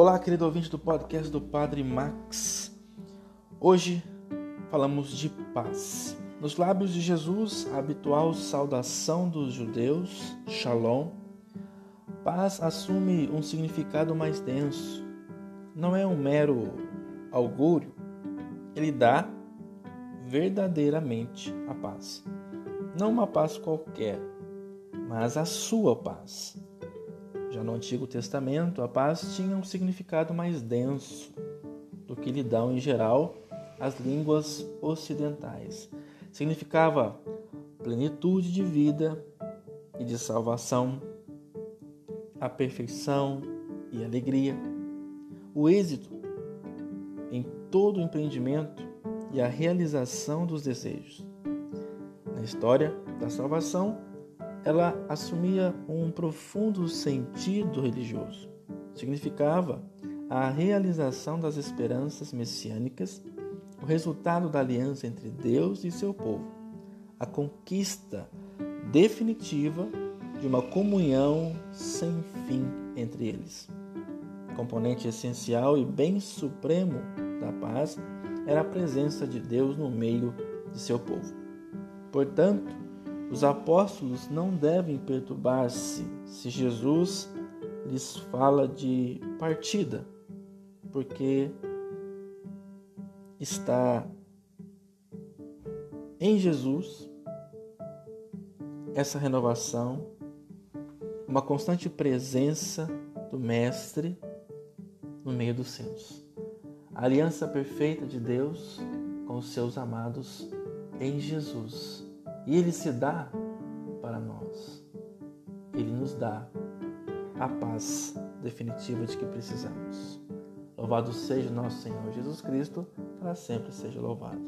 Olá, querido ouvinte do podcast do Padre Max. Hoje falamos de paz. Nos lábios de Jesus, a habitual saudação dos judeus, Shalom, paz assume um significado mais denso. Não é um mero augúrio, ele dá verdadeiramente a paz. Não uma paz qualquer, mas a sua paz já no Antigo Testamento, a paz tinha um significado mais denso do que lhe dão em geral as línguas ocidentais. Significava plenitude de vida e de salvação, a perfeição e alegria, o êxito em todo o empreendimento e a realização dos desejos. Na história da salvação, ela assumia um profundo sentido religioso. Significava a realização das esperanças messiânicas, o resultado da aliança entre Deus e seu povo, a conquista definitiva de uma comunhão sem fim entre eles. Componente essencial e bem supremo da paz era a presença de Deus no meio de seu povo. Portanto, os apóstolos não devem perturbar-se se Jesus lhes fala de partida, porque está em Jesus essa renovação, uma constante presença do Mestre no meio dos seus. A aliança perfeita de Deus com os seus amados em Jesus e Ele se dá para nós. Ele nos dá a paz definitiva de que precisamos. Louvado seja nosso Senhor Jesus Cristo, para sempre seja louvado.